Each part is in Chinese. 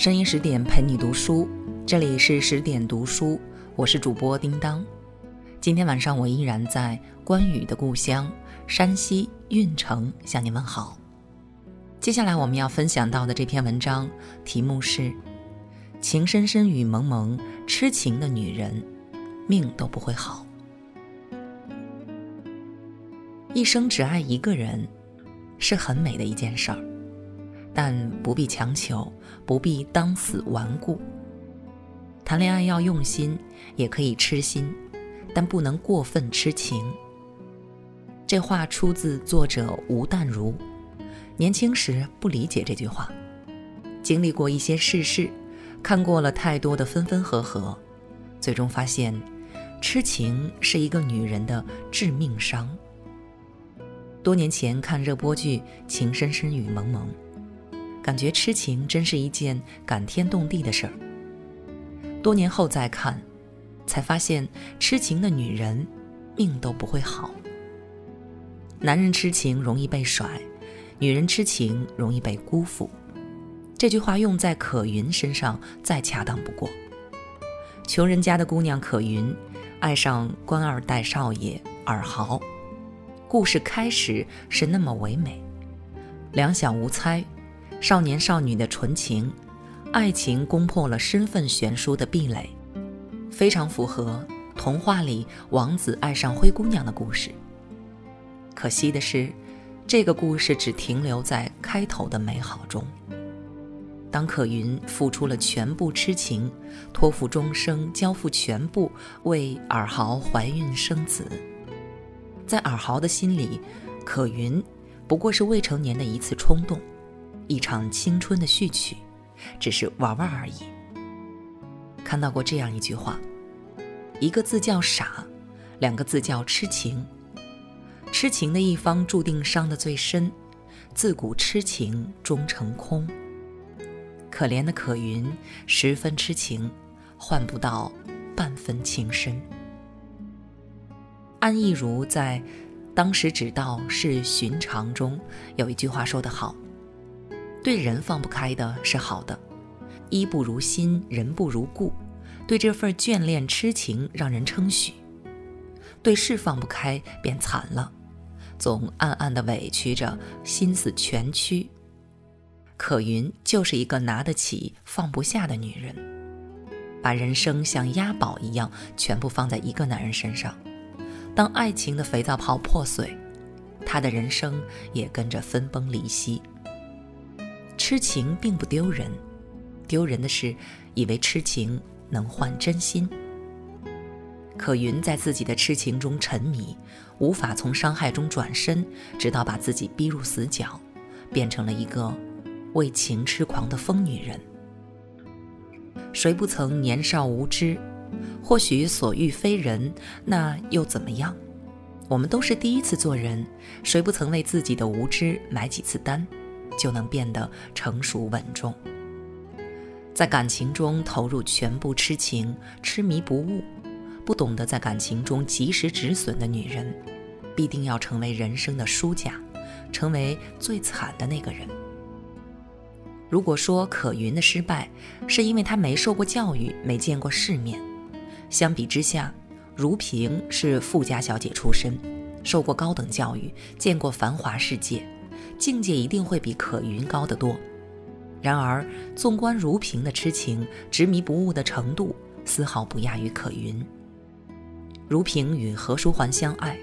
声音十点陪你读书，这里是十点读书，我是主播叮当。今天晚上我依然在关羽的故乡山西运城向你问好。接下来我们要分享到的这篇文章题目是《情深深雨蒙蒙》，痴情的女人命都不会好。一生只爱一个人，是很美的一件事儿。但不必强求，不必当死顽固。谈恋爱要用心，也可以痴心，但不能过分痴情。这话出自作者吴淡如。年轻时不理解这句话，经历过一些世事，看过了太多的分分合合，最终发现，痴情是一个女人的致命伤。多年前看热播剧《情深深雨蒙蒙》。感觉痴情真是一件感天动地的事儿。多年后再看，才发现痴情的女人命都不会好。男人痴情容易被甩，女人痴情容易被辜负。这句话用在可云身上再恰当不过。穷人家的姑娘可云，爱上官二代少爷尔豪。故事开始是那么唯美，两小无猜。少年少女的纯情，爱情攻破了身份悬殊的壁垒，非常符合童话里王子爱上灰姑娘的故事。可惜的是，这个故事只停留在开头的美好中。当可云付出了全部痴情，托付终生，交付全部，为尔豪怀孕生子，在尔豪的心里，可云不过是未成年的一次冲动。一场青春的序曲，只是玩玩而已。看到过这样一句话：一个字叫傻，两个字叫痴情。痴情的一方注定伤得最深，自古痴情终成空。可怜的可云，十分痴情，换不到半分情深。安意如在《当时只道是寻常》中有一句话说得好。对人放不开的是好的，衣不如新，人不如故。对这份眷恋痴情让人称许，对事放不开便惨了，总暗暗的委屈着，心思全曲。可云就是一个拿得起放不下的女人，把人生像押宝一样全部放在一个男人身上。当爱情的肥皂泡破碎，她的人生也跟着分崩离析。痴情并不丢人，丢人的是以为痴情能换真心。可云在自己的痴情中沉迷，无法从伤害中转身，直到把自己逼入死角，变成了一个为情痴狂的疯女人。谁不曾年少无知？或许所遇非人，那又怎么样？我们都是第一次做人，谁不曾为自己的无知买几次单？就能变得成熟稳重，在感情中投入全部痴情、痴迷不悟，不懂得在感情中及时止损的女人，必定要成为人生的输家，成为最惨的那个人。如果说可云的失败是因为她没受过教育、没见过世面，相比之下，如萍是富家小姐出身，受过高等教育，见过繁华世界。境界一定会比可云高得多。然而，纵观如萍的痴情、执迷不悟的程度，丝毫不亚于可云。如萍与何书桓相爱，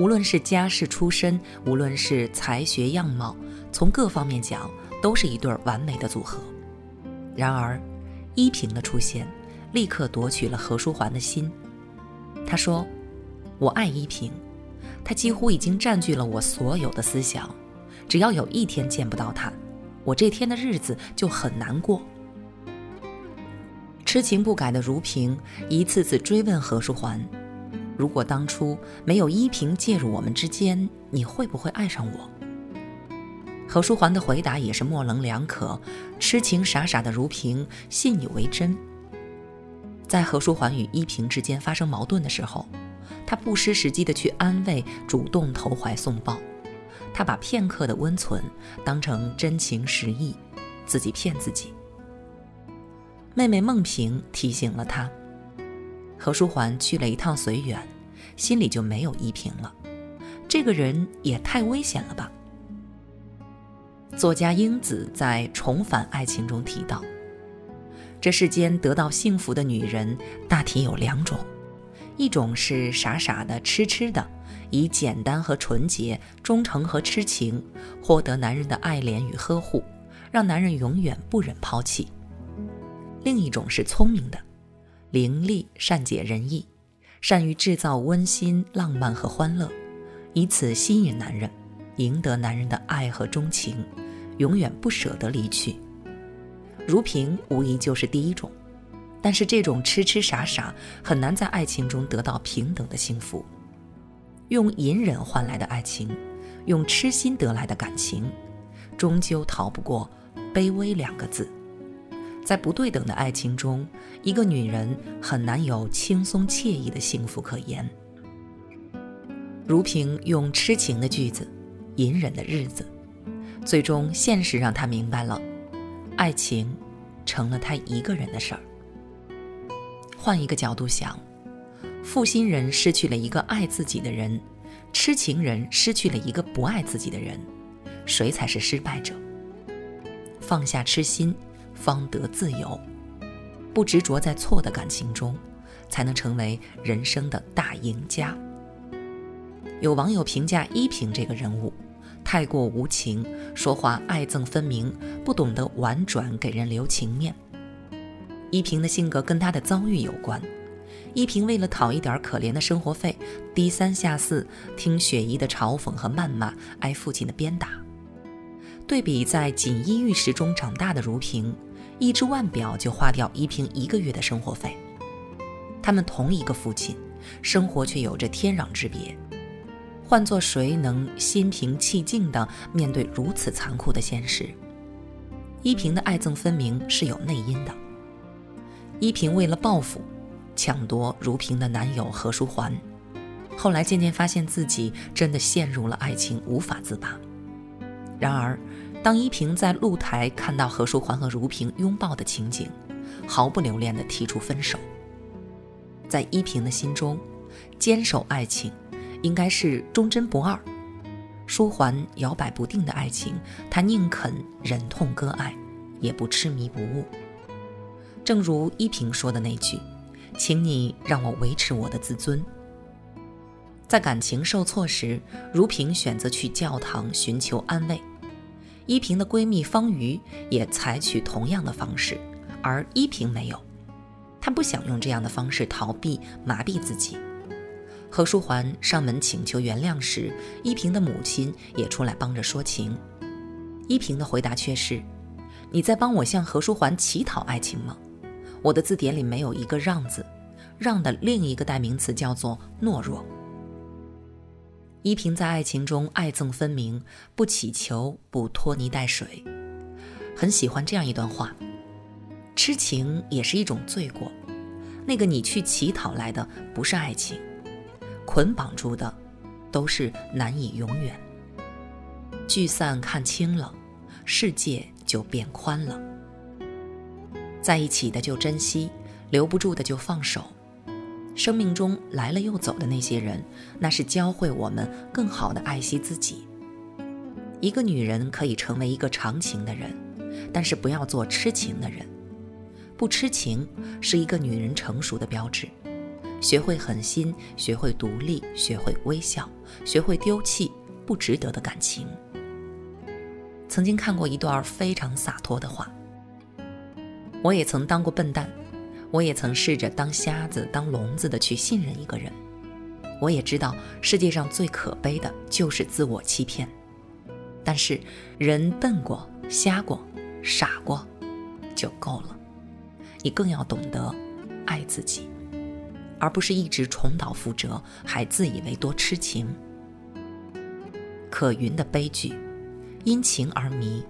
无论是家世出身，无论是才学样貌，从各方面讲，都是一对完美的组合。然而，依萍的出现，立刻夺取了何书桓的心。他说：“我爱依萍，她几乎已经占据了我所有的思想。”只要有一天见不到他，我这天的日子就很难过。痴情不改的如萍一次次追问何书桓：“如果当初没有依萍介入我们之间，你会不会爱上我？”何书桓的回答也是模棱两可。痴情傻傻的如萍信以为真。在何书桓与依萍之间发生矛盾的时候，他不失时机的去安慰，主动投怀送抱。他把片刻的温存当成真情实意，自己骗自己。妹妹孟平提醒了他。何书桓去了一趟绥远，心里就没有依萍了。这个人也太危险了吧。作家英子在《重返爱情》中提到，这世间得到幸福的女人大体有两种，一种是傻傻的、痴痴的，以简单和纯洁、忠诚和痴情获得男人的爱怜与呵护，让男人永远不忍抛弃；另一种是聪明的，伶俐、善解人意，善于制造温馨、浪漫和欢乐，以此吸引男人。赢得男人的爱和钟情，永远不舍得离去。如萍无疑就是第一种，但是这种痴痴傻傻很难在爱情中得到平等的幸福。用隐忍换来的爱情，用痴心得来的感情，终究逃不过卑微两个字。在不对等的爱情中，一个女人很难有轻松惬意的幸福可言。如萍用痴情的句子。隐忍的日子，最终现实让他明白了，爱情成了她一个人的事儿。换一个角度想，负心人失去了一个爱自己的人，痴情人失去了一个不爱自己的人，谁才是失败者？放下痴心，方得自由。不执着在错的感情中，才能成为人生的大赢家。有网友评价依萍这个人物。太过无情，说话爱憎分明，不懂得婉转给人留情面。依萍的性格跟她的遭遇有关。依萍为了讨一点可怜的生活费，低三下四，听雪姨的嘲讽和谩骂，挨父亲的鞭打。对比在锦衣玉食中长大的如萍，一只腕表就花掉依萍一个月的生活费。他们同一个父亲，生活却有着天壤之别。换做谁能心平气静地面对如此残酷的现实？依萍的爱憎分明是有内因的。依萍为了报复，抢夺如萍的男友何书桓，后来渐渐发现自己真的陷入了爱情，无法自拔。然而，当依萍在露台看到何书桓和如萍拥抱的情景，毫不留恋地提出分手。在依萍的心中，坚守爱情。应该是忠贞不二，舒桓摇摆不定的爱情，他宁肯忍痛割爱，也不痴迷不悟。正如依萍说的那句：“请你让我维持我的自尊。”在感情受挫时，如萍选择去教堂寻求安慰，依萍的闺蜜方瑜也采取同样的方式，而依萍没有，她不想用这样的方式逃避麻痹自己。何书桓上门请求原谅时，依萍的母亲也出来帮着说情。依萍的回答却是：“你在帮我向何书桓乞讨爱情吗？我的字典里没有一个让字，让的另一个代名词叫做懦弱。”依萍在爱情中爱憎分明，不乞求，不拖泥带水。很喜欢这样一段话：“痴情也是一种罪过，那个你去乞讨来的不是爱情。”捆绑住的，都是难以永远。聚散看清了，世界就变宽了。在一起的就珍惜，留不住的就放手。生命中来了又走的那些人，那是教会我们更好的爱惜自己。一个女人可以成为一个长情的人，但是不要做痴情的人。不痴情是一个女人成熟的标志。学会狠心，学会独立，学会微笑，学会丢弃不值得的感情。曾经看过一段非常洒脱的话：我也曾当过笨蛋，我也曾试着当瞎子、当聋子的去信任一个人。我也知道世界上最可悲的就是自我欺骗。但是人笨过、瞎过、傻过，就够了。你更要懂得爱自己。而不是一直重蹈覆辙，还自以为多痴情。可云的悲剧，因情而迷，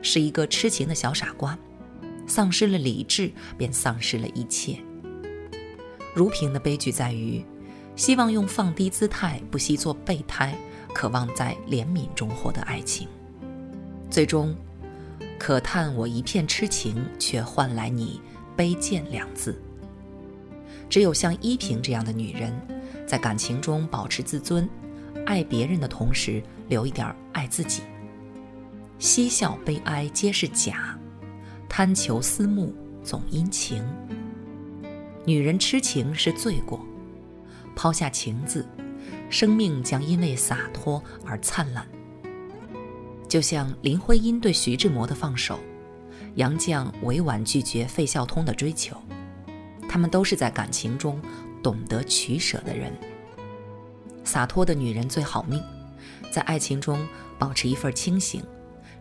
是一个痴情的小傻瓜，丧失了理智，便丧失了一切。如萍的悲剧在于，希望用放低姿态，不惜做备胎，渴望在怜悯中获得爱情，最终，可叹我一片痴情，却换来你卑贱两字。只有像依萍这样的女人，在感情中保持自尊，爱别人的同时留一点爱自己。嬉笑悲哀皆是假，贪求私慕总因情。女人痴情是罪过，抛下情字，生命将因为洒脱而灿烂。就像林徽因对徐志摩的放手，杨绛委婉拒绝费孝通的追求，他们都是在感情中懂得取舍的人。洒脱的女人最好命，在爱情中保持一份清醒，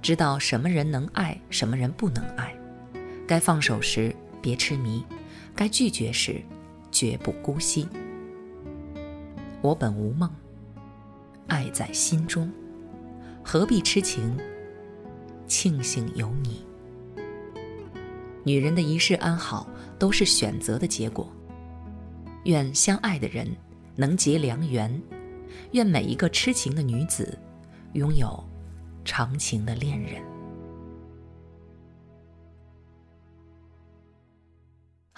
知道什么人能爱，什么人不能爱，该放手时别痴迷，该拒绝时绝不姑息。我本无梦，爱在心中。何必痴情？庆幸有你。女人的一世安好，都是选择的结果。愿相爱的人能结良缘，愿每一个痴情的女子拥有长情的恋人。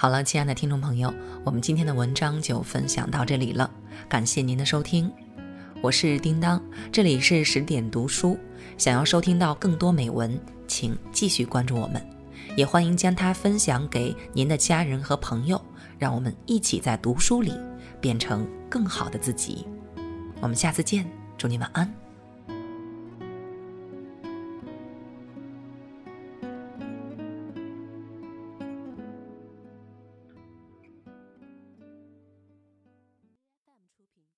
好了，亲爱的听众朋友，我们今天的文章就分享到这里了，感谢您的收听。我是叮当，这里是十点读书。想要收听到更多美文，请继续关注我们，也欢迎将它分享给您的家人和朋友，让我们一起在读书里变成更好的自己。我们下次见，祝你晚安。